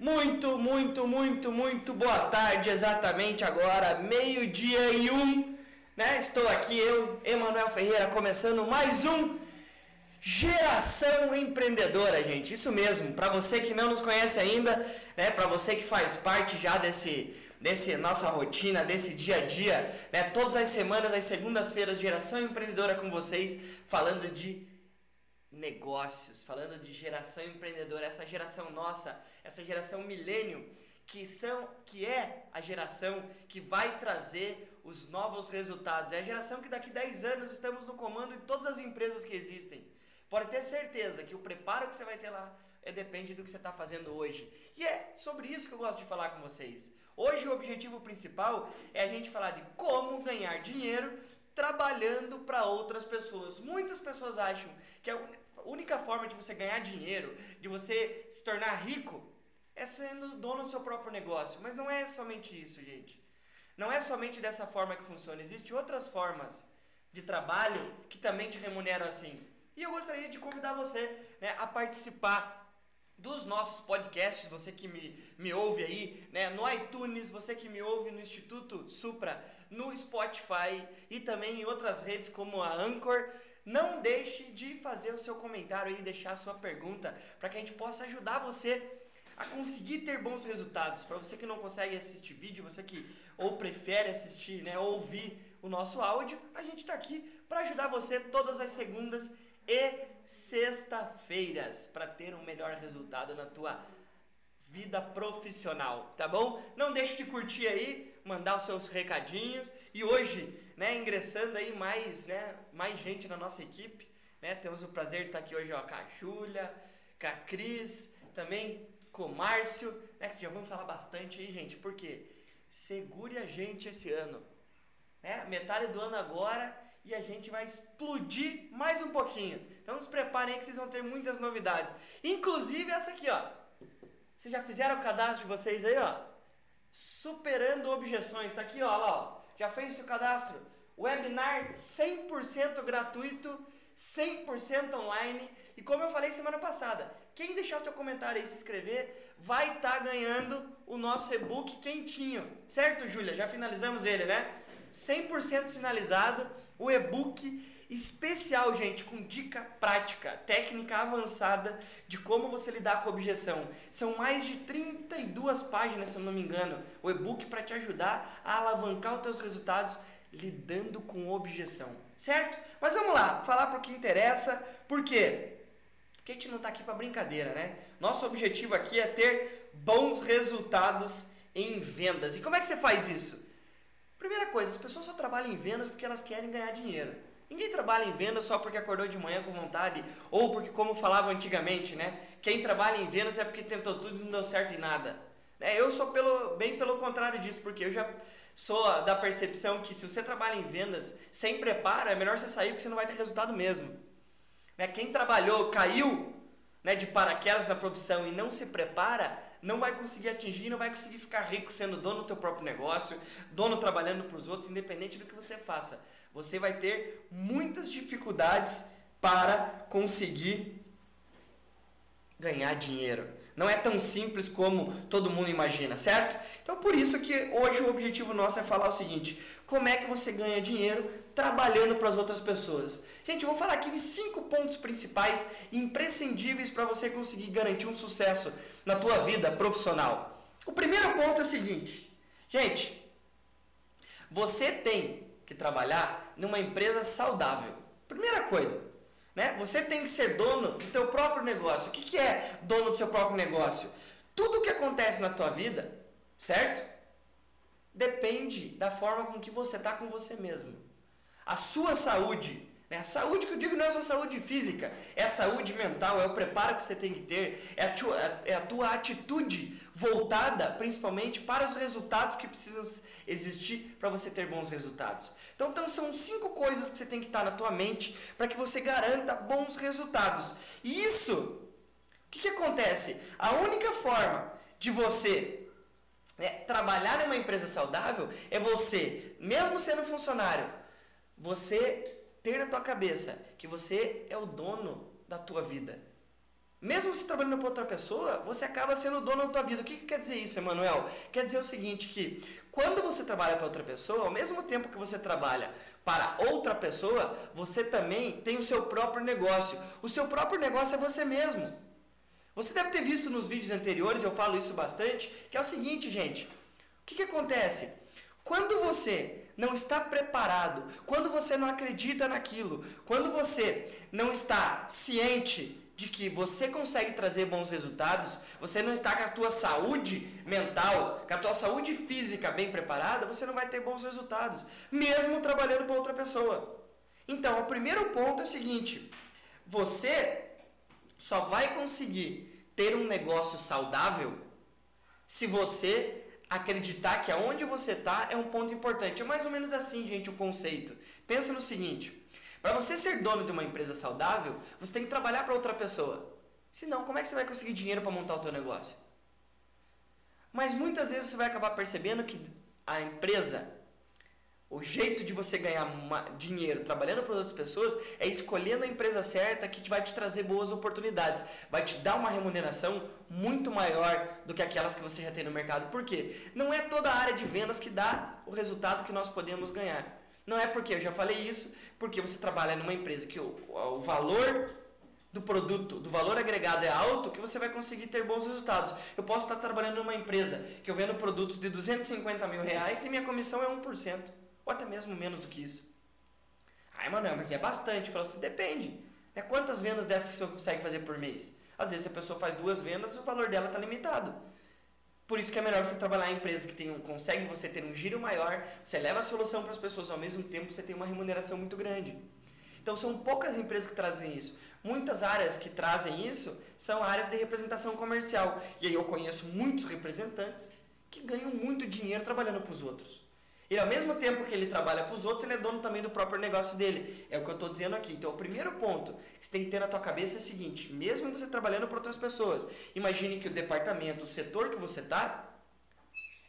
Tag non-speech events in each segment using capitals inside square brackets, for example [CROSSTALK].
Muito, muito, muito, muito boa tarde, exatamente agora, meio-dia e um, né? Estou aqui, eu, Emanuel Ferreira, começando mais um Geração Empreendedora, gente. Isso mesmo, para você que não nos conhece ainda, né? Para você que faz parte já desse, desse nossa rotina, desse dia a dia, né? Todas as semanas, às segundas-feiras, Geração Empreendedora com vocês, falando de negócios, falando de geração empreendedora, essa geração nossa, essa geração milênio, que são que é a geração que vai trazer os novos resultados. É a geração que daqui 10 anos estamos no comando de todas as empresas que existem. Pode ter certeza que o preparo que você vai ter lá é, depende do que você está fazendo hoje. E é sobre isso que eu gosto de falar com vocês. Hoje o objetivo principal é a gente falar de como ganhar dinheiro trabalhando para outras pessoas. Muitas pessoas acham que a única forma de você ganhar dinheiro, de você se tornar rico, é sendo dono do seu próprio negócio. Mas não é somente isso, gente. Não é somente dessa forma que funciona. Existem outras formas de trabalho que também te remuneram assim. E eu gostaria de convidar você né, a participar dos nossos podcasts, você que me, me ouve aí, né, no iTunes, você que me ouve no Instituto Supra, no Spotify e também em outras redes como a Anchor. Não deixe de fazer o seu comentário e deixar a sua pergunta para que a gente possa ajudar você a conseguir ter bons resultados. Para você que não consegue assistir vídeo, você que ou prefere assistir, né, ouvir o nosso áudio, a gente está aqui para ajudar você todas as segundas e sexta-feiras para ter um melhor resultado na tua vida profissional, tá bom? Não deixe de curtir aí, mandar os seus recadinhos e hoje né, ingressando aí mais, né, mais gente na nossa equipe, né? Temos o prazer de estar aqui hoje ó, com a Júlia, com a Cris, também com o Márcio, né, que já vamos falar bastante aí, gente, porque segure a gente esse ano, né? Metade do ano agora e a gente vai explodir mais um pouquinho. Então se preparem aí que vocês vão ter muitas novidades. Inclusive essa aqui, ó. Vocês já fizeram o cadastro de vocês aí, ó? Superando objeções. Tá aqui, ó, lá, ó. Já fez o seu cadastro? Webinar 100% gratuito, 100% online. E como eu falei semana passada, quem deixar o seu comentário aí se inscrever, vai estar tá ganhando o nosso e-book quentinho. Certo, Júlia? Já finalizamos ele, né? 100% finalizado, o e-book especial, gente, com dica prática, técnica avançada de como você lidar com objeção. São mais de 32 páginas, se eu não me engano, o e-book para te ajudar a alavancar os teus resultados lidando com objeção. Certo? Mas vamos lá, falar para o que interessa. Por quê? Porque a gente não está aqui para brincadeira, né? Nosso objetivo aqui é ter bons resultados em vendas. E como é que você faz isso? Primeira coisa, as pessoas só trabalham em vendas porque elas querem ganhar dinheiro. Ninguém trabalha em vendas só porque acordou de manhã com vontade ou porque, como falava antigamente, né? Quem trabalha em vendas é porque tentou tudo e não deu certo em nada. É, eu sou pelo, bem pelo contrário disso, porque eu já sou da percepção que se você trabalha em vendas sem preparo, é melhor você sair porque você não vai ter resultado mesmo. Né? Quem trabalhou, caiu né, de paraquedas na profissão e não se prepara, não vai conseguir atingir, não vai conseguir ficar rico sendo dono do teu próprio negócio, dono trabalhando para os outros, independente do que você faça você vai ter muitas dificuldades para conseguir ganhar dinheiro. Não é tão simples como todo mundo imagina, certo? Então por isso que hoje o objetivo nosso é falar o seguinte: como é que você ganha dinheiro trabalhando para as outras pessoas? Gente, eu vou falar aqui de cinco pontos principais imprescindíveis para você conseguir garantir um sucesso na tua vida profissional. O primeiro ponto é o seguinte, gente, você tem que trabalhar numa empresa saudável. Primeira coisa, né? Você tem que ser dono do teu próprio negócio. O que, é dono do seu próprio negócio? Tudo que acontece na tua vida, certo? Depende da forma com que você está com você mesmo. A sua saúde né? A saúde que eu digo não é só saúde física, é a saúde mental, é o preparo que você tem que ter, é a tua, é a tua atitude voltada principalmente para os resultados que precisam existir para você ter bons resultados. Então, então são cinco coisas que você tem que estar na tua mente para que você garanta bons resultados. E isso, o que, que acontece? A única forma de você né, trabalhar numa empresa saudável é você, mesmo sendo funcionário, você ter na tua cabeça que você é o dono da tua vida. Mesmo se trabalhando para outra pessoa, você acaba sendo dono da tua vida. O que, que quer dizer isso, Emanuel? Quer dizer o seguinte, que quando você trabalha para outra pessoa, ao mesmo tempo que você trabalha para outra pessoa, você também tem o seu próprio negócio. O seu próprio negócio é você mesmo. Você deve ter visto nos vídeos anteriores, eu falo isso bastante, que é o seguinte, gente. O que, que acontece? Quando você não está preparado, quando você não acredita naquilo, quando você não está ciente de que você consegue trazer bons resultados, você não está com a tua saúde mental, com a tua saúde física bem preparada, você não vai ter bons resultados, mesmo trabalhando para outra pessoa. Então, o primeiro ponto é o seguinte: você só vai conseguir ter um negócio saudável se você acreditar que aonde você está é um ponto importante. É mais ou menos assim, gente, o conceito. Pensa no seguinte: para você ser dono de uma empresa saudável, você tem que trabalhar para outra pessoa. Senão, como é que você vai conseguir dinheiro para montar o teu negócio? Mas muitas vezes você vai acabar percebendo que a empresa, o jeito de você ganhar dinheiro trabalhando para outras pessoas é escolhendo a empresa certa que vai te trazer boas oportunidades, vai te dar uma remuneração muito maior do que aquelas que você já tem no mercado. Por quê? Não é toda a área de vendas que dá o resultado que nós podemos ganhar. Não é porque, eu já falei isso, porque você trabalha numa empresa que o, o valor do produto, do valor agregado é alto, que você vai conseguir ter bons resultados. Eu posso estar trabalhando numa empresa que eu vendo produtos de 250 mil reais e minha comissão é 1%, ou até mesmo menos do que isso. Ai, Manuel, mas é bastante. Falo assim, depende. É quantas vendas dessas você consegue fazer por mês? Às vezes a pessoa faz duas vendas, o valor dela está limitado. Por isso que é melhor você trabalhar em empresas que tem um, conseguem você ter um giro maior, você leva a solução para as pessoas ao mesmo tempo, você tem uma remuneração muito grande. Então são poucas empresas que trazem isso. Muitas áreas que trazem isso são áreas de representação comercial. E aí eu conheço muitos representantes que ganham muito dinheiro trabalhando para os outros. E ao mesmo tempo que ele trabalha para os outros, ele é dono também do próprio negócio dele. É o que eu estou dizendo aqui. Então, o primeiro ponto que você tem que ter na tua cabeça é o seguinte: mesmo você trabalhando para outras pessoas, imagine que o departamento, o setor que você está,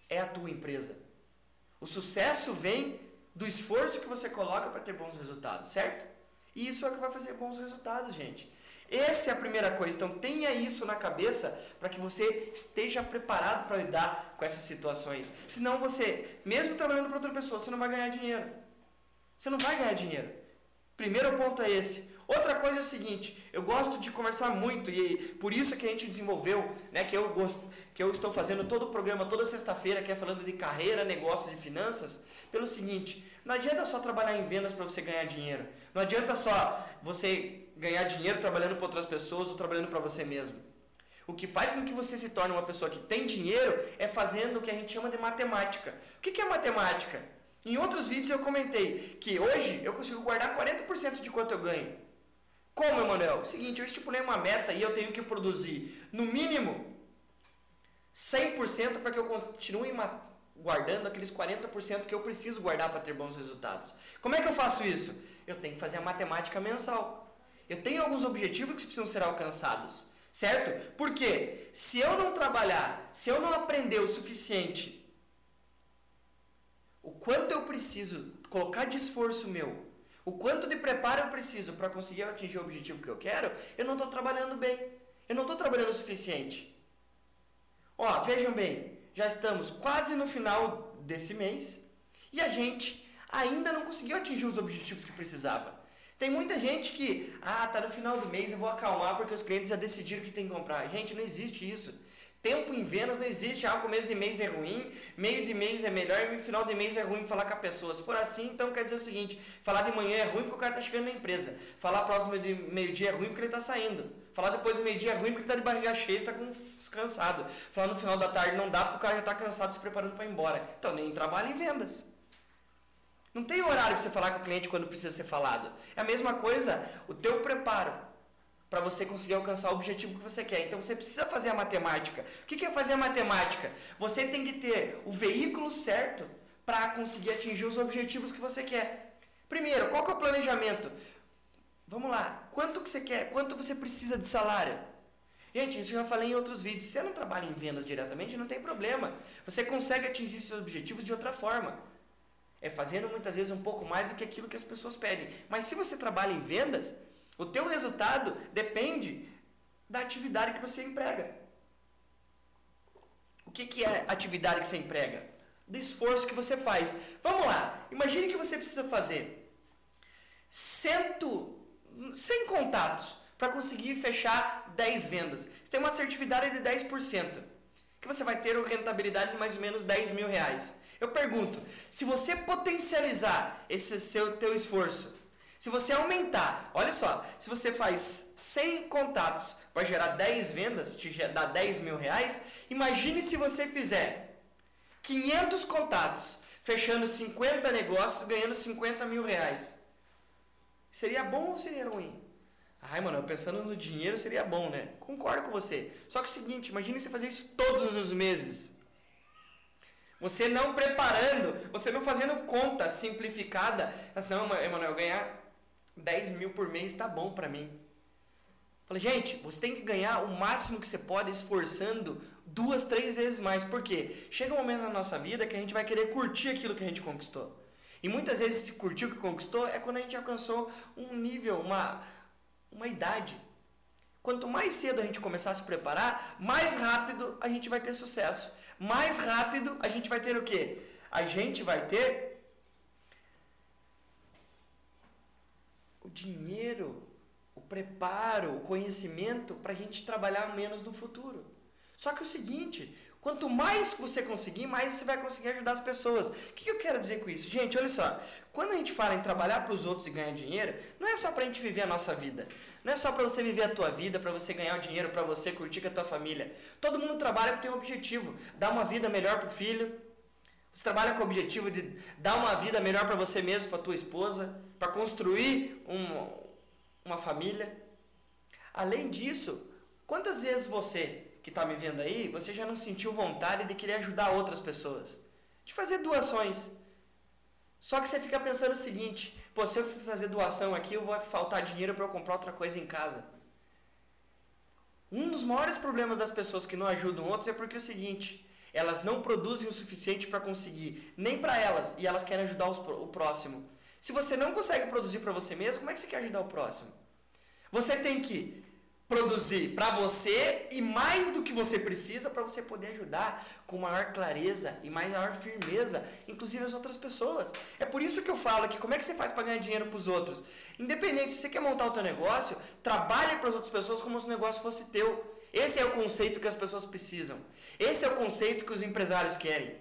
é a tua empresa. O sucesso vem do esforço que você coloca para ter bons resultados, certo? E isso é o que vai fazer bons resultados, gente. Essa é a primeira coisa. Então tenha isso na cabeça para que você esteja preparado para lidar com essas situações. Senão você, mesmo trabalhando para outra pessoa, você não vai ganhar dinheiro. Você não vai ganhar dinheiro. Primeiro ponto é esse. Outra coisa é o seguinte, eu gosto de conversar muito e por isso que a gente desenvolveu, né, que eu gosto, que eu estou fazendo todo o programa toda sexta-feira que é falando de carreira, negócios e finanças, pelo seguinte, não adianta só trabalhar em vendas para você ganhar dinheiro. Não adianta só você ganhar dinheiro trabalhando para outras pessoas ou trabalhando para você mesmo. O que faz com que você se torne uma pessoa que tem dinheiro é fazendo o que a gente chama de matemática. O que é matemática? Em outros vídeos eu comentei que hoje eu consigo guardar 40% de quanto eu ganho. Como, Emanuel? Seguinte, eu estipulei uma meta e eu tenho que produzir no mínimo 100% para que eu continue guardando aqueles 40% que eu preciso guardar para ter bons resultados. Como é que eu faço isso? Eu tenho que fazer a matemática mensal. Eu tenho alguns objetivos que precisam ser alcançados, certo? Porque se eu não trabalhar, se eu não aprender o suficiente, o quanto eu preciso colocar de esforço meu, o quanto de preparo eu preciso para conseguir atingir o objetivo que eu quero, eu não estou trabalhando bem. Eu não estou trabalhando o suficiente. Ó, vejam bem, já estamos quase no final desse mês e a gente ainda não conseguiu atingir os objetivos que precisava. Tem muita gente que, ah, tá no final do mês, eu vou acalmar porque os clientes já decidiram que tem que comprar. Gente, não existe isso. Tempo em vendas não existe, ah, começo de mês é ruim, meio de mês é melhor e final de mês é ruim falar com a pessoa. Se for assim, então quer dizer o seguinte, falar de manhã é ruim porque o cara está chegando na empresa. Falar próximo de meio-dia é ruim porque ele está saindo. Falar depois do meio-dia é ruim porque ele está de barriga cheia e está cansado. Falar no final da tarde não dá porque o cara já está cansado se preparando para ir embora. Então nem trabalha em vendas. Não tem horário para você falar com o cliente quando precisa ser falado. É a mesma coisa, o teu preparo para você conseguir alcançar o objetivo que você quer. Então você precisa fazer a matemática. O que é fazer a matemática? Você tem que ter o veículo certo para conseguir atingir os objetivos que você quer. Primeiro, qual que é o planejamento? Vamos lá, quanto que você quer? Quanto você precisa de salário? Gente, isso eu já falei em outros vídeos. Se você não trabalha em vendas diretamente, não tem problema. Você consegue atingir seus objetivos de outra forma é fazendo muitas vezes um pouco mais do que aquilo que as pessoas pedem. Mas se você trabalha em vendas, o teu resultado depende da atividade que você emprega. O que, que é atividade que você emprega? Do esforço que você faz. Vamos lá, imagine que você precisa fazer cento, 100 contatos para conseguir fechar 10 vendas. Você tem uma assertividade de 10%, que você vai ter uma rentabilidade de mais ou menos 10 mil reais. Eu pergunto, se você potencializar esse seu teu esforço, se você aumentar, olha só, se você faz 100 contatos para gerar 10 vendas, te dá 10 mil reais, imagine se você fizer 500 contatos, fechando 50 negócios, ganhando 50 mil reais. Seria bom ou seria ruim? Ai, mano, pensando no dinheiro seria bom, né? Concordo com você. Só que é o seguinte, imagine você fazer isso todos os meses. Você não preparando, você não fazendo conta simplificada. Mas não, Emanuel, ganhar 10 mil por mês tá bom para mim. Falei, gente, você tem que ganhar o máximo que você pode esforçando duas, três vezes mais. Por quê? Chega um momento na nossa vida que a gente vai querer curtir aquilo que a gente conquistou. E muitas vezes esse curtir o que conquistou é quando a gente alcançou um nível, uma, uma idade. Quanto mais cedo a gente começar a se preparar, mais rápido a gente vai ter sucesso. Mais rápido a gente vai ter o quê? A gente vai ter o dinheiro, o preparo, o conhecimento para a gente trabalhar menos no futuro. Só que o seguinte, Quanto mais você conseguir, mais você vai conseguir ajudar as pessoas. O que eu quero dizer com isso? Gente, olha só. Quando a gente fala em trabalhar para os outros e ganhar dinheiro, não é só para a gente viver a nossa vida. Não é só para você viver a tua vida, para você ganhar o dinheiro, para você curtir com a tua família. Todo mundo trabalha para ter um objetivo. Dar uma vida melhor para o filho. Você trabalha com o objetivo de dar uma vida melhor para você mesmo, para tua esposa. Para construir uma, uma família. Além disso, quantas vezes você que está me vendo aí, você já não sentiu vontade de querer ajudar outras pessoas? De fazer doações. Só que você fica pensando o seguinte: pô, se eu fazer doação aqui, eu vou faltar dinheiro para eu comprar outra coisa em casa. Um dos maiores problemas das pessoas que não ajudam outros é porque é o seguinte: elas não produzem o suficiente para conseguir, nem para elas, e elas querem ajudar os, o próximo. Se você não consegue produzir para você mesmo, como é que você quer ajudar o próximo? Você tem que produzir para você e mais do que você precisa para você poder ajudar com maior clareza e maior firmeza, inclusive as outras pessoas. É por isso que eu falo que como é que você faz para ganhar dinheiro para os outros? Independente, se você quer montar o teu negócio, trabalhe para as outras pessoas como se o negócio fosse teu. Esse é o conceito que as pessoas precisam. Esse é o conceito que os empresários querem.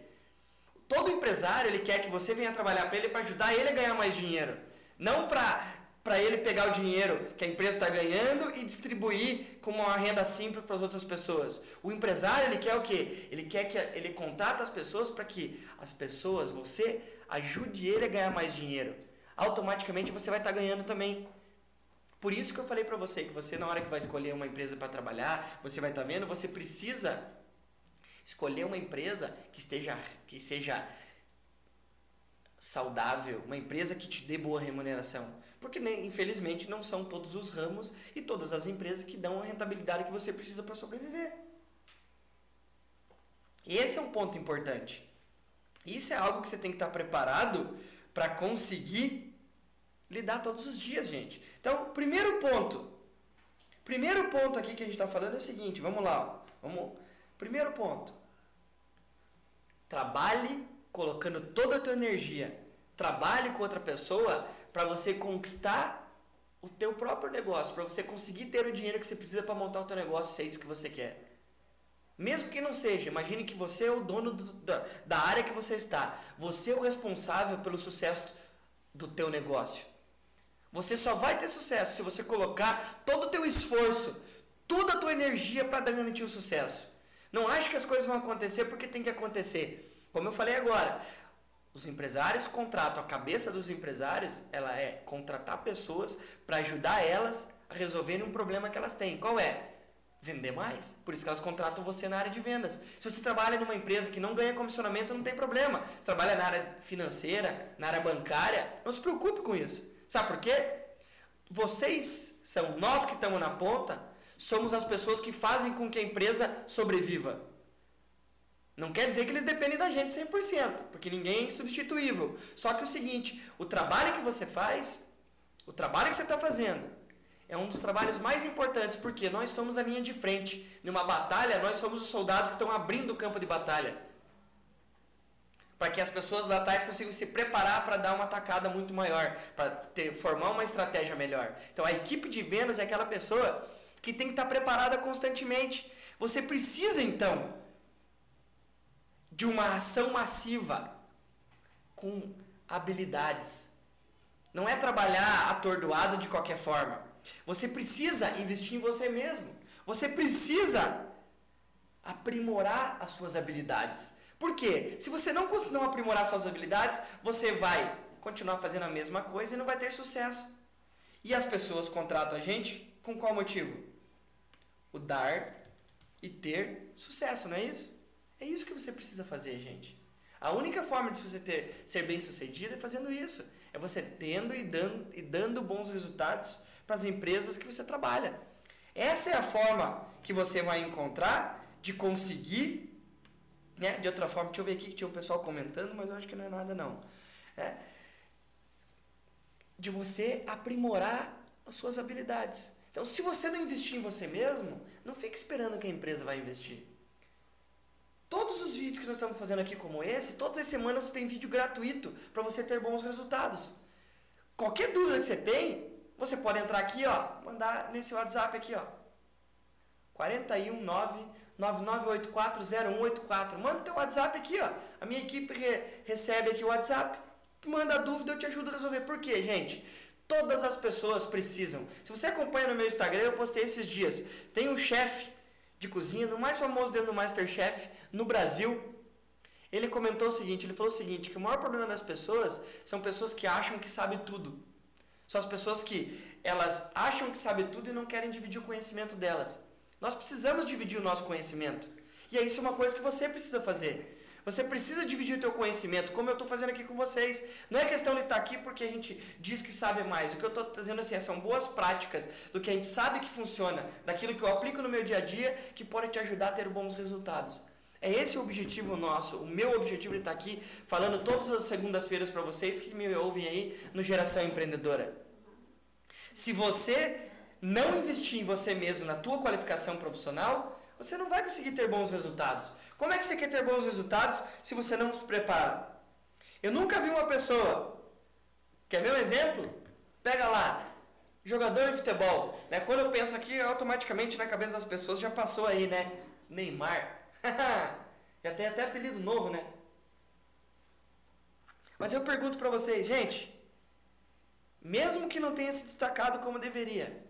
Todo empresário ele quer que você venha trabalhar para ele para ajudar ele a ganhar mais dinheiro, não para para ele pegar o dinheiro que a empresa está ganhando e distribuir como uma renda simples para as outras pessoas. O empresário ele quer o quê? Ele quer que ele contata as pessoas para que as pessoas, você ajude ele a ganhar mais dinheiro. Automaticamente você vai estar tá ganhando também. Por isso que eu falei para você que você na hora que vai escolher uma empresa para trabalhar, você vai estar tá vendo, você precisa escolher uma empresa que esteja que seja saudável, uma empresa que te dê boa remuneração. Porque, né, infelizmente, não são todos os ramos e todas as empresas que dão a rentabilidade que você precisa para sobreviver. Esse é um ponto importante. Isso é algo que você tem que estar preparado para conseguir lidar todos os dias, gente. Então, primeiro ponto. Primeiro ponto aqui que a gente está falando é o seguinte, vamos lá. Vamos. Primeiro ponto. Trabalhe colocando toda a tua energia. Trabalhe com outra pessoa para você conquistar o teu próprio negócio, para você conseguir ter o dinheiro que você precisa para montar o teu negócio, se é isso que você quer. Mesmo que não seja, imagine que você é o dono do, da, da área que você está. Você é o responsável pelo sucesso do teu negócio. Você só vai ter sucesso se você colocar todo o teu esforço, toda a tua energia para garantir o sucesso. Não ache que as coisas vão acontecer porque tem que acontecer. Como eu falei agora, os empresários contratam, a cabeça dos empresários, ela é contratar pessoas para ajudar elas a resolverem um problema que elas têm. Qual é? Vender mais. Por isso que elas contratam você na área de vendas. Se você trabalha numa empresa que não ganha comissionamento, não tem problema. Você trabalha na área financeira, na área bancária, não se preocupe com isso. Sabe por quê? Vocês são nós que estamos na ponta, somos as pessoas que fazem com que a empresa sobreviva. Não quer dizer que eles dependem da gente 100%, porque ninguém é insubstituível. Só que o seguinte, o trabalho que você faz, o trabalho que você está fazendo, é um dos trabalhos mais importantes, porque nós somos a linha de frente. Numa batalha, nós somos os soldados que estão abrindo o campo de batalha. Para que as pessoas lá atrás consigam se preparar para dar uma atacada muito maior, para formar uma estratégia melhor. Então a equipe de vendas é aquela pessoa que tem que estar preparada constantemente. Você precisa então de uma ação massiva com habilidades. Não é trabalhar atordoado de qualquer forma. Você precisa investir em você mesmo. Você precisa aprimorar as suas habilidades. Por quê? Se você não, não aprimorar suas habilidades, você vai continuar fazendo a mesma coisa e não vai ter sucesso. E as pessoas contratam a gente com qual motivo? O dar e ter sucesso, não é isso? É isso que você precisa fazer, gente. A única forma de você ter, ser bem sucedido é fazendo isso. É você tendo e dando, e dando bons resultados para as empresas que você trabalha. Essa é a forma que você vai encontrar de conseguir, né? De outra forma, deixa eu ver aqui que tinha um pessoal comentando, mas eu acho que não é nada não. É, de você aprimorar as suas habilidades. Então, se você não investir em você mesmo, não fique esperando que a empresa vai investir. Todos os vídeos que nós estamos fazendo aqui como esse, todas as semanas tem vídeo gratuito para você ter bons resultados. Qualquer dúvida que você tem, você pode entrar aqui, ó, mandar nesse WhatsApp aqui, ó. 419 99840184. Manda o teu WhatsApp aqui, ó. A minha equipe re recebe aqui o WhatsApp. Manda dúvida, eu te ajudo a resolver. Por quê, gente? Todas as pessoas precisam. Se você acompanha no meu Instagram, eu postei esses dias. Tem um chefe de cozinha, no mais famoso dentro do Masterchef no Brasil. Ele comentou o seguinte, ele falou o seguinte, que o maior problema das pessoas são pessoas que acham que sabem tudo. São as pessoas que elas acham que sabem tudo e não querem dividir o conhecimento delas. Nós precisamos dividir o nosso conhecimento. E é isso uma coisa que você precisa fazer. Você precisa dividir o teu conhecimento, como eu estou fazendo aqui com vocês. Não é questão de estar tá aqui porque a gente diz que sabe mais. O que eu estou trazendo assim, são boas práticas do que a gente sabe que funciona, daquilo que eu aplico no meu dia a dia, que pode te ajudar a ter bons resultados. É esse o objetivo nosso, o meu objetivo de estar aqui falando todas as segundas-feiras para vocês que me ouvem aí no Geração Empreendedora. Se você não investir em você mesmo, na tua qualificação profissional, você não vai conseguir ter bons resultados. Como é que você quer ter bons resultados se você não se prepara? Eu nunca vi uma pessoa. Quer ver um exemplo? Pega lá, jogador de futebol. Né? Quando eu penso aqui, automaticamente na cabeça das pessoas já passou aí, né? Neymar. [LAUGHS] Já tem até apelido novo, né? Mas eu pergunto para vocês, gente, mesmo que não tenha se destacado como deveria,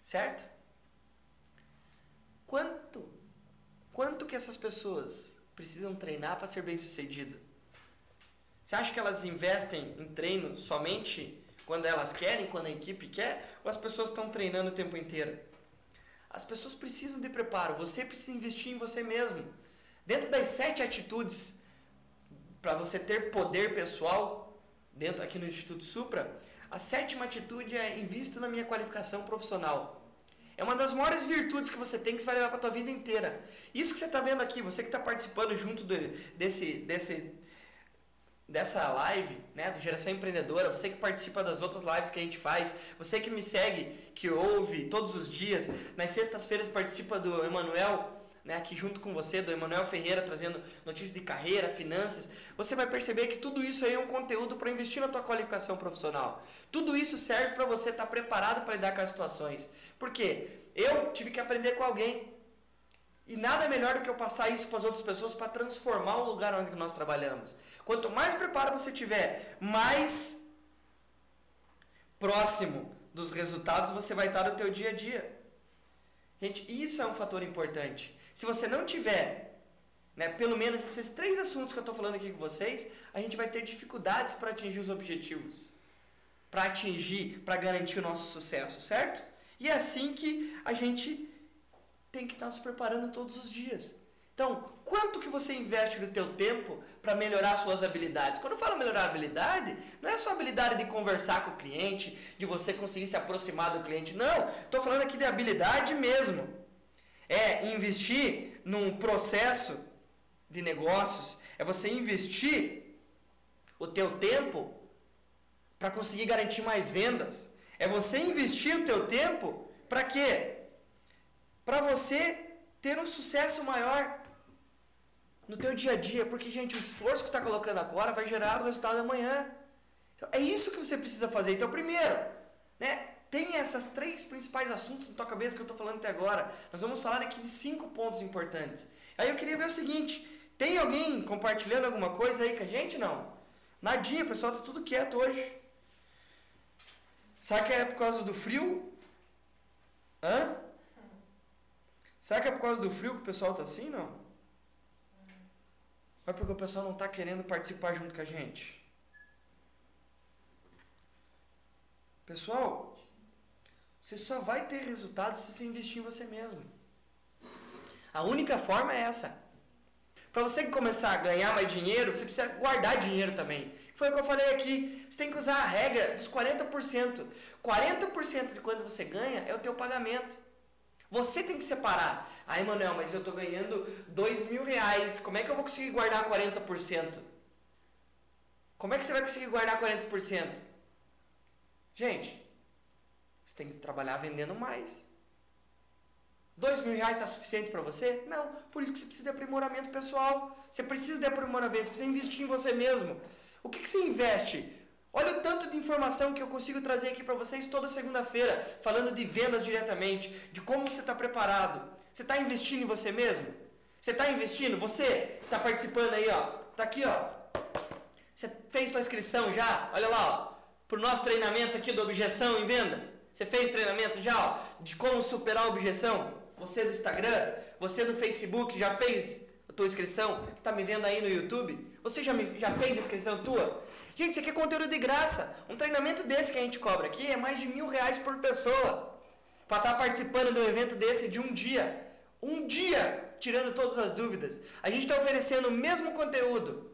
certo? Quanto, quanto que essas pessoas precisam treinar para ser bem-sucedido? Você acha que elas investem em treino somente quando elas querem, quando a equipe quer, ou as pessoas estão treinando o tempo inteiro? As pessoas precisam de preparo, você precisa investir em você mesmo. Dentro das sete atitudes para você ter poder pessoal, dentro aqui no Instituto Supra, a sétima atitude é invisto na minha qualificação profissional. É uma das maiores virtudes que você tem que você vai levar para tua vida inteira. Isso que você está vendo aqui, você que está participando junto desse, desse, dessa live, né, do Geração Empreendedora, você que participa das outras lives que a gente faz, você que me segue, que ouve todos os dias, nas sextas-feiras participa do Emanuel, né, aqui junto com você, do Emanuel Ferreira, trazendo notícias de carreira, finanças, você vai perceber que tudo isso aí é um conteúdo para investir na tua qualificação profissional. Tudo isso serve para você estar tá preparado para lidar com as situações. Por quê? Eu tive que aprender com alguém. E nada melhor do que eu passar isso para as outras pessoas para transformar o lugar onde nós trabalhamos. Quanto mais preparo você tiver, mais próximo dos resultados você vai estar no teu dia a dia. Gente, isso é um fator importante. Se você não tiver, né, pelo menos esses três assuntos que eu estou falando aqui com vocês, a gente vai ter dificuldades para atingir os objetivos, para atingir, para garantir o nosso sucesso, certo? E é assim que a gente tem que estar nos preparando todos os dias. Então, quanto que você investe do teu tempo para melhorar suas habilidades? Quando eu falo melhorar habilidade, não é só habilidade de conversar com o cliente, de você conseguir se aproximar do cliente. Não, estou falando aqui de habilidade mesmo. É investir num processo de negócios, é você investir o teu tempo para conseguir garantir mais vendas. É você investir o teu tempo para quê? Para você ter um sucesso maior no teu dia a dia, porque gente, o esforço que está colocando agora vai gerar o resultado amanhã. Então, é isso que você precisa fazer. Então, primeiro, né, tem essas três principais assuntos na tua cabeça que eu estou falando até agora. Nós vamos falar aqui de cinco pontos importantes. Aí eu queria ver o seguinte: tem alguém compartilhando alguma coisa aí com a gente? Não? Nadinha, pessoal, tá tudo quieto hoje. Será que é por causa do frio? Hã? Será que é por causa do frio que o pessoal tá assim, não? Ou é porque o pessoal não está querendo participar junto com a gente? Pessoal, você só vai ter resultado se você investir em você mesmo. A única forma é essa. Para você começar a ganhar mais dinheiro, você precisa guardar dinheiro também. Foi o que eu falei aqui. Você tem que usar a regra dos 40%. 40% de quando você ganha é o teu pagamento. Você tem que separar. Aí, Manuel, mas eu estou ganhando 2 mil reais. Como é que eu vou conseguir guardar 40%? Como é que você vai conseguir guardar 40%? Gente, você tem que trabalhar vendendo mais. 2 mil reais está suficiente para você? Não. Por isso que você precisa de aprimoramento pessoal. Você precisa de aprimoramento, você precisa investir em você mesmo. O que, que você investe? Olha o tanto de informação que eu consigo trazer aqui para vocês toda segunda-feira, falando de vendas diretamente, de como você está preparado. Você está investindo em você mesmo? Você está investindo? Você está participando aí, ó. Tá aqui, ó. Você fez sua inscrição já? Olha lá, ó. Para o nosso treinamento aqui do Objeção em Vendas. Você fez treinamento já, ó, de como superar a objeção? Você do Instagram, você do Facebook, já fez a tua inscrição? Que está me vendo aí no YouTube? Você já, me, já fez a inscrição tua? Gente, isso aqui é conteúdo de graça. Um treinamento desse que a gente cobra aqui é mais de mil reais por pessoa. Para estar tá participando de um evento desse de um dia. Um dia, tirando todas as dúvidas. A gente está oferecendo o mesmo conteúdo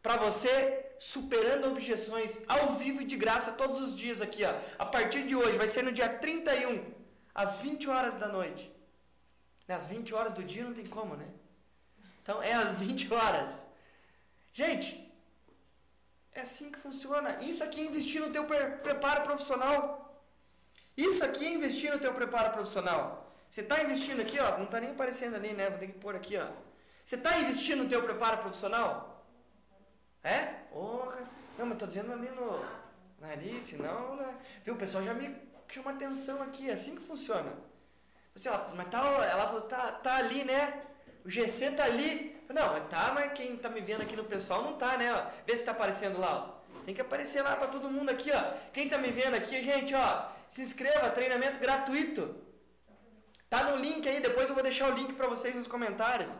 para você, superando objeções ao vivo e de graça todos os dias aqui, ó. A partir de hoje, vai ser no dia 31, às 20 horas da noite. Às 20 horas do dia não tem como, né? Então é às 20 horas. Gente, é assim que funciona. Isso aqui é investir no teu preparo profissional. Isso aqui é investir no teu preparo profissional. Você está investindo aqui, ó, não está nem aparecendo ali, né? Vou ter que pôr aqui, ó. Você está investindo no teu preparo profissional? É? Porra. Não, mas tô dizendo ali no nariz, senão, né? Viu, o pessoal já me chama atenção aqui, é assim que funciona. Assim, ó, mas tá, ela falou, tá, tá ali, né? O GC tá ali. Não, tá, mas quem tá me vendo aqui no pessoal não tá, né? Vê se tá aparecendo lá, ó. Tem que aparecer lá para todo mundo aqui, ó. Quem tá me vendo aqui, gente, ó, se inscreva, treinamento gratuito. Tá no link aí, depois eu vou deixar o link para vocês nos comentários.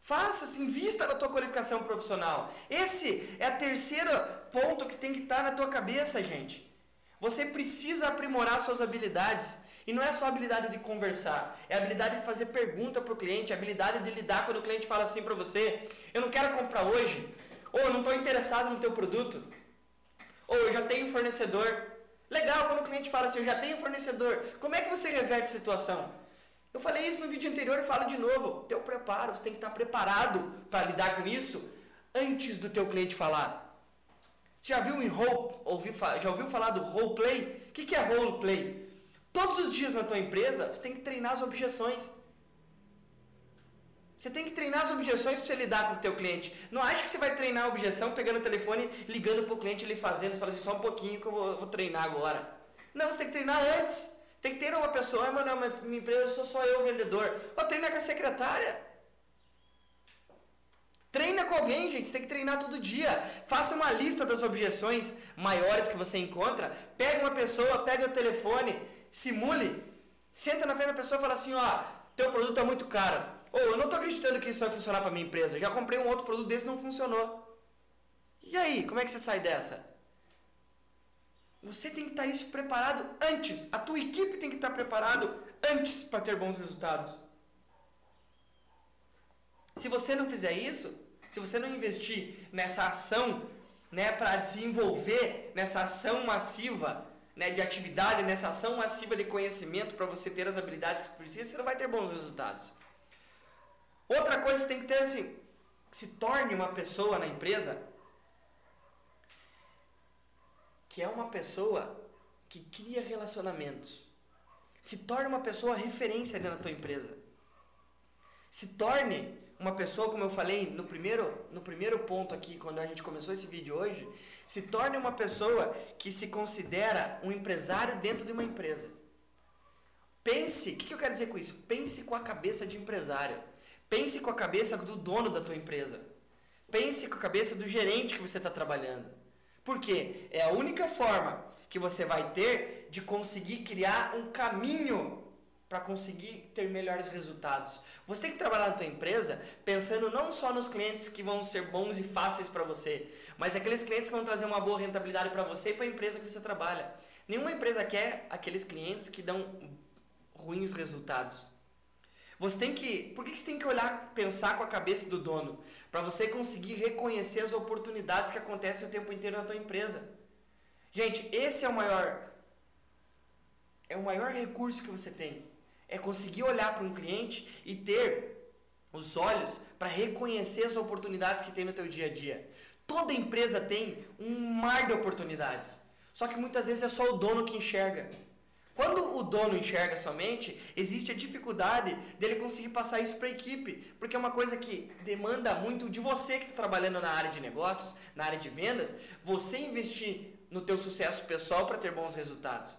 Faça, se invista na tua qualificação profissional. Esse é a terceira ponto que tem que estar tá na tua cabeça, gente. Você precisa aprimorar suas habilidades. E não é só habilidade de conversar, é habilidade de fazer pergunta para o cliente, a habilidade de lidar quando o cliente fala assim para você: eu não quero comprar hoje, ou eu não estou interessado no teu produto, ou eu já tenho fornecedor. Legal quando o cliente fala assim: eu já tenho fornecedor. Como é que você reverte a situação? Eu falei isso no vídeo anterior e falo de novo. Teu preparo, você tem que estar preparado para lidar com isso antes do teu cliente falar. Você já viu em role, ouviu, já ouviu falar do role play? O que, que é role play? Todos os dias na tua empresa, você tem que treinar as objeções. Você tem que treinar as objeções para você lidar com o teu cliente. Não acha que você vai treinar a objeção pegando o telefone, ligando para o cliente, ele fazendo, você fala assim, só um pouquinho que eu vou, vou treinar agora. Não, você tem que treinar antes. Tem que ter uma pessoa, ah, mano, minha empresa sou só eu vendedor. Ou treina com a secretária. Treina com alguém, gente. Você tem que treinar todo dia. Faça uma lista das objeções maiores que você encontra. Pega uma pessoa, pega o telefone, simule. Senta na frente da pessoa e fala assim: ó, teu produto é muito caro. Ou eu não estou acreditando que isso vai funcionar para minha empresa. Já comprei um outro produto desse e não funcionou. E aí, como é que você sai dessa? Você tem que estar isso preparado antes. A tua equipe tem que estar preparado antes para ter bons resultados. Se você não fizer isso, se você não investir nessa ação, né, para desenvolver nessa ação massiva, né, de atividade, nessa ação massiva de conhecimento para você ter as habilidades que precisa, você não vai ter bons resultados. Outra coisa que você tem que ter assim, se torne uma pessoa na empresa que é uma pessoa que cria relacionamentos. Se torne uma pessoa referência ali na tua empresa. Se torne uma pessoa, como eu falei no primeiro, no primeiro ponto aqui, quando a gente começou esse vídeo hoje, se torne uma pessoa que se considera um empresário dentro de uma empresa. Pense, o que, que eu quero dizer com isso? Pense com a cabeça de empresário. Pense com a cabeça do dono da tua empresa. Pense com a cabeça do gerente que você está trabalhando. Porque é a única forma que você vai ter de conseguir criar um caminho para conseguir ter melhores resultados. Você tem que trabalhar na tua empresa pensando não só nos clientes que vão ser bons e fáceis para você, mas aqueles clientes que vão trazer uma boa rentabilidade para você e para a empresa que você trabalha. Nenhuma empresa quer aqueles clientes que dão ruins resultados. Você tem que, por que você tem que olhar, pensar com a cabeça do dono, para você conseguir reconhecer as oportunidades que acontecem o tempo inteiro na tua empresa. Gente, esse é o maior é o maior recurso que você tem é conseguir olhar para um cliente e ter os olhos para reconhecer as oportunidades que tem no teu dia a dia. Toda empresa tem um mar de oportunidades. Só que muitas vezes é só o dono que enxerga. Quando o dono enxerga somente, existe a dificuldade dele conseguir passar isso para a equipe, porque é uma coisa que demanda muito de você que está trabalhando na área de negócios, na área de vendas, você investir no teu sucesso pessoal para ter bons resultados.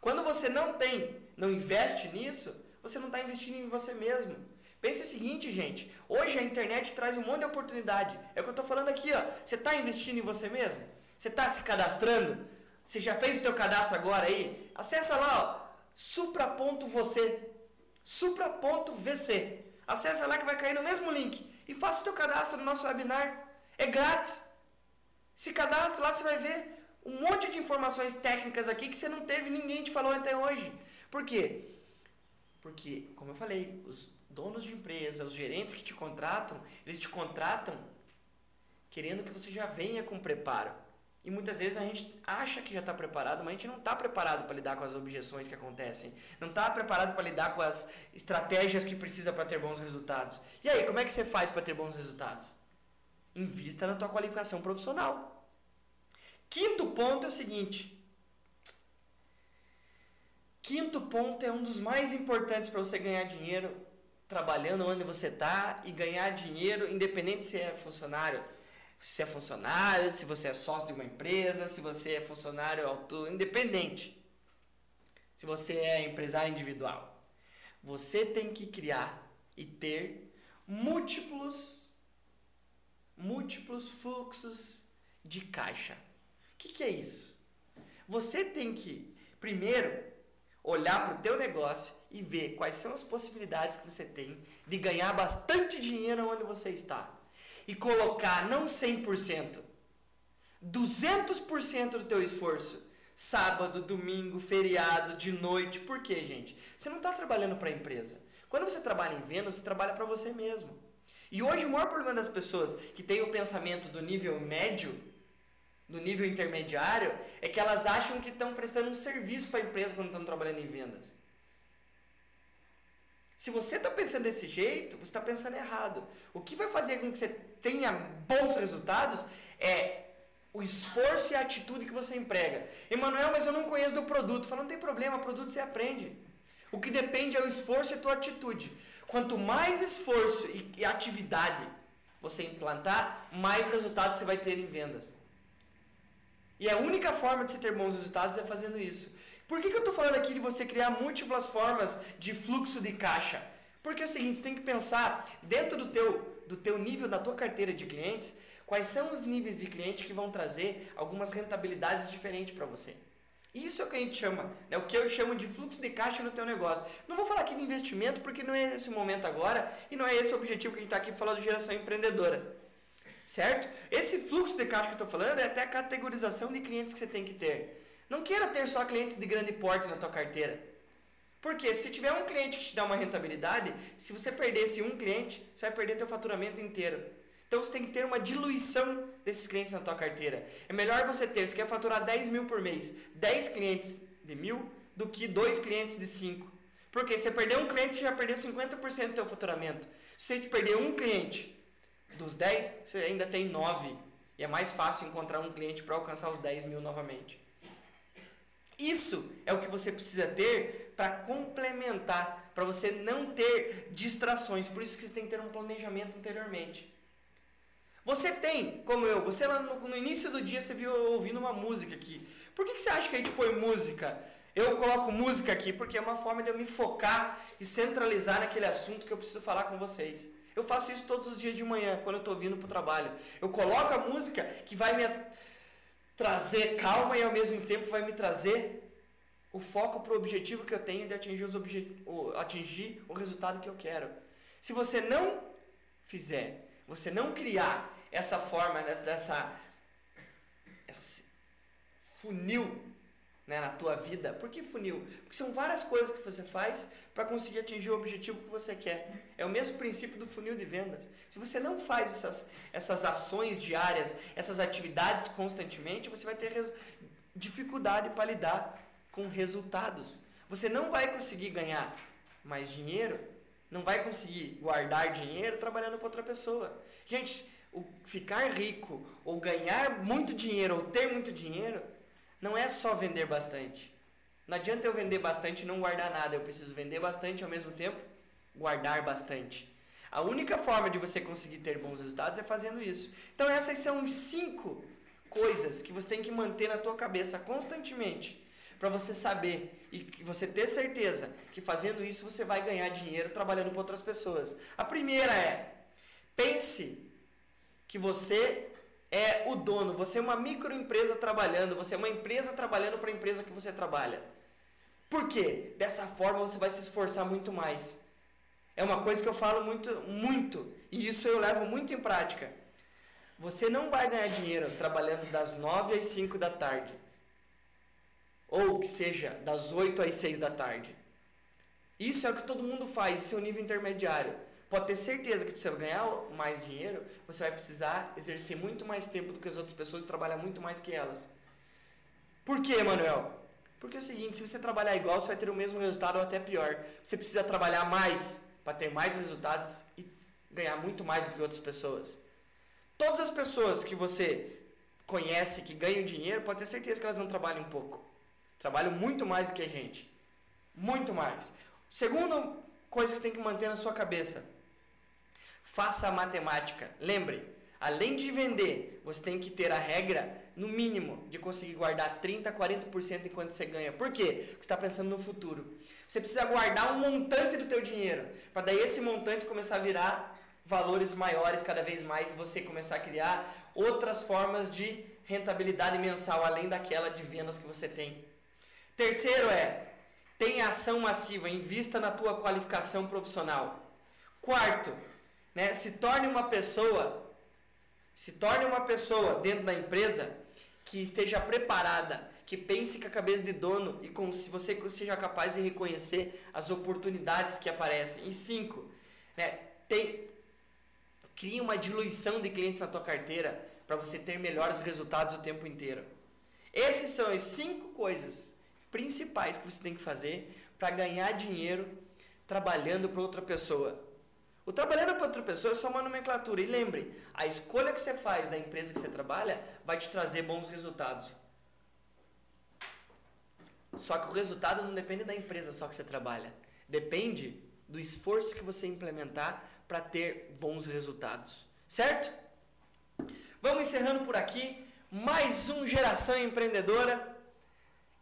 Quando você não tem, não investe nisso, você não está investindo em você mesmo. Pense o seguinte, gente. Hoje a internet traz um monte de oportunidade. É o que eu estou falando aqui, ó. Você está investindo em você mesmo? Você está se cadastrando? Você já fez o teu cadastro agora aí? Acessa lá, ó. Supra.você. Supra.vc. Acessa lá que vai cair no mesmo link. E faça o teu cadastro no nosso webinar. É grátis. Se cadastra lá, você vai ver um monte de informações técnicas aqui que você não teve, ninguém te falou até hoje. Por quê? Porque, como eu falei, os donos de empresa, os gerentes que te contratam, eles te contratam querendo que você já venha com preparo. E muitas vezes a gente acha que já está preparado, mas a gente não está preparado para lidar com as objeções que acontecem. Não está preparado para lidar com as estratégias que precisa para ter bons resultados. E aí, como é que você faz para ter bons resultados? Invista na tua qualificação profissional. Quinto ponto é o seguinte. Quinto ponto é um dos mais importantes para você ganhar dinheiro trabalhando onde você está e ganhar dinheiro independente se é funcionário, se é funcionário, se você é sócio de uma empresa, se você é funcionário auto independente. Se você é empresário individual, você tem que criar e ter múltiplos múltiplos fluxos de caixa que, que é isso? Você tem que, primeiro, olhar para o teu negócio e ver quais são as possibilidades que você tem de ganhar bastante dinheiro onde você está. E colocar não 100%, 200% do teu esforço. Sábado, domingo, feriado, de noite. Por quê, gente? Você não está trabalhando para a empresa. Quando você trabalha em vendas, você trabalha para você mesmo. E hoje o maior problema das pessoas que têm o pensamento do nível médio do nível intermediário é que elas acham que estão prestando um serviço para a empresa quando estão trabalhando em vendas. Se você está pensando desse jeito, você está pensando errado. O que vai fazer com que você tenha bons resultados é o esforço e a atitude que você emprega. Emanuel, mas eu não conheço do produto. Fala, não tem problema, produto você aprende. O que depende é o esforço e a tua atitude. Quanto mais esforço e atividade você implantar, mais resultados você vai ter em vendas. E a única forma de você ter bons resultados é fazendo isso. Por que, que eu estou falando aqui de você criar múltiplas formas de fluxo de caixa? Porque é o seguinte, você tem que pensar dentro do teu, do teu nível, da tua carteira de clientes, quais são os níveis de cliente que vão trazer algumas rentabilidades diferentes para você. Isso é o que a gente chama, né, o que eu chamo de fluxo de caixa no teu negócio. Não vou falar aqui de investimento porque não é esse o momento agora e não é esse o objetivo que a gente está aqui falando de geração empreendedora. Certo? Esse fluxo de caixa que eu estou falando é até a categorização de clientes que você tem que ter. Não queira ter só clientes de grande porte na tua carteira. Porque se tiver um cliente que te dá uma rentabilidade, se você perder esse um cliente, você vai perder teu faturamento inteiro. Então você tem que ter uma diluição desses clientes na tua carteira. É melhor você ter, se quer faturar 10 mil por mês, 10 clientes de mil do que dois clientes de 5. Porque se você perder um cliente, você já perdeu 50% do teu faturamento. Se você perder um cliente dos 10, você ainda tem 9. E é mais fácil encontrar um cliente para alcançar os 10 mil novamente. Isso é o que você precisa ter para complementar, para você não ter distrações. Por isso que você tem que ter um planejamento anteriormente. Você tem, como eu, você lá no, no início do dia você viu ouvindo uma música aqui. Por que, que você acha que a gente põe música? Eu coloco música aqui porque é uma forma de eu me focar e centralizar naquele assunto que eu preciso falar com vocês. Eu faço isso todos os dias de manhã, quando eu estou vindo para o trabalho. Eu coloco a música que vai me trazer calma e ao mesmo tempo vai me trazer o foco para o objetivo que eu tenho de atingir, os o, atingir o resultado que eu quero. Se você não fizer, você não criar essa forma, dessa, esse funil né, na tua vida. Por que funil? Porque são várias coisas que você faz para conseguir atingir o objetivo que você quer. É o mesmo princípio do funil de vendas. Se você não faz essas, essas ações diárias, essas atividades constantemente, você vai ter dificuldade para lidar com resultados. Você não vai conseguir ganhar mais dinheiro, não vai conseguir guardar dinheiro trabalhando para outra pessoa. Gente, o ficar rico ou ganhar muito dinheiro ou ter muito dinheiro não é só vender bastante. Não adianta eu vender bastante e não guardar nada. Eu preciso vender bastante ao mesmo tempo guardar bastante. A única forma de você conseguir ter bons resultados é fazendo isso. Então essas são os cinco coisas que você tem que manter na tua cabeça constantemente para você saber e você ter certeza que fazendo isso você vai ganhar dinheiro trabalhando para outras pessoas. A primeira é pense que você é o dono, você é uma microempresa trabalhando, você é uma empresa trabalhando para a empresa que você trabalha. Por quê? Dessa forma você vai se esforçar muito mais. É uma coisa que eu falo muito, muito, e isso eu levo muito em prática. Você não vai ganhar dinheiro trabalhando das 9 às 5 da tarde. Ou que seja, das 8 às 6 da tarde. Isso é o que todo mundo faz, esse é o nível intermediário pode ter certeza que para você ganhar mais dinheiro, você vai precisar exercer muito mais tempo do que as outras pessoas e trabalhar muito mais que elas. Por quê, Manuel? Porque é o seguinte, se você trabalhar igual, você vai ter o mesmo resultado ou até pior. Você precisa trabalhar mais para ter mais resultados e ganhar muito mais do que outras pessoas. Todas as pessoas que você conhece que ganham dinheiro, pode ter certeza que elas não trabalham um pouco. Trabalham muito mais do que a gente. Muito mais. Segundo coisa que você tem que manter na sua cabeça. Faça a matemática. Lembre, além de vender, você tem que ter a regra, no mínimo, de conseguir guardar 30% a 40% enquanto você ganha. Por quê? Porque você está pensando no futuro. Você precisa guardar um montante do teu dinheiro, para daí esse montante começar a virar valores maiores cada vez mais e você começar a criar outras formas de rentabilidade mensal, além daquela de vendas que você tem. Terceiro é, tenha ação massiva, invista na tua qualificação profissional. Quarto, né, se torne uma pessoa, se torne uma pessoa dentro da empresa que esteja preparada, que pense com a cabeça de dono e com, se você seja capaz de reconhecer as oportunidades que aparecem. E cinco, né, tem, crie uma diluição de clientes na tua carteira para você ter melhores resultados o tempo inteiro. Essas são as cinco coisas principais que você tem que fazer para ganhar dinheiro trabalhando para outra pessoa. O trabalhando para outra pessoa é só uma nomenclatura. E lembre, a escolha que você faz da empresa que você trabalha vai te trazer bons resultados. Só que o resultado não depende da empresa só que você trabalha. Depende do esforço que você implementar para ter bons resultados. Certo? Vamos encerrando por aqui. Mais um Geração Empreendedora.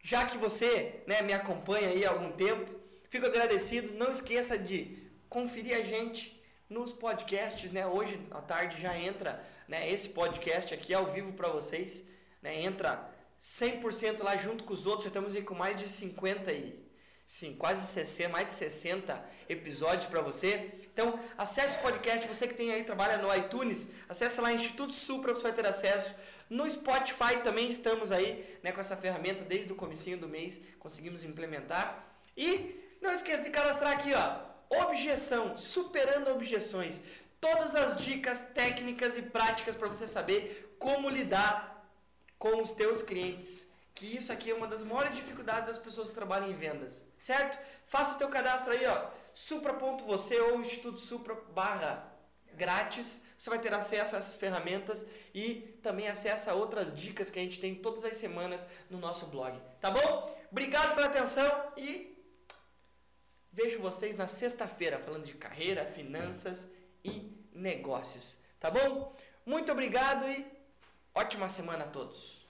Já que você né, me acompanha aí há algum tempo, fico agradecido. Não esqueça de conferir a gente nos podcasts, né? Hoje à tarde já entra, né, esse podcast aqui ao vivo para vocês, né? Entra 100% lá junto com os outros, já estamos aí com mais de 50 e sim, quase 60, mais de 60 episódios para você. Então, acesse o podcast, você que tem aí trabalha no iTunes, acesse lá Instituto Supra, você vai ter acesso. No Spotify também estamos aí, né, com essa ferramenta desde o comecinho do mês, conseguimos implementar. E não esqueça de cadastrar aqui, ó, Objeção, superando objeções. Todas as dicas técnicas e práticas para você saber como lidar com os teus clientes. Que isso aqui é uma das maiores dificuldades das pessoas que trabalham em vendas, certo? Faça o teu cadastro aí, ó, supra.você ou Instituto Supra barra grátis. Você vai ter acesso a essas ferramentas e também acesso a outras dicas que a gente tem todas as semanas no nosso blog. Tá bom? Obrigado pela atenção e vejo vocês na sexta-feira falando de carreira, finanças e negócios. Tá bom? Muito obrigado e ótima semana a todos.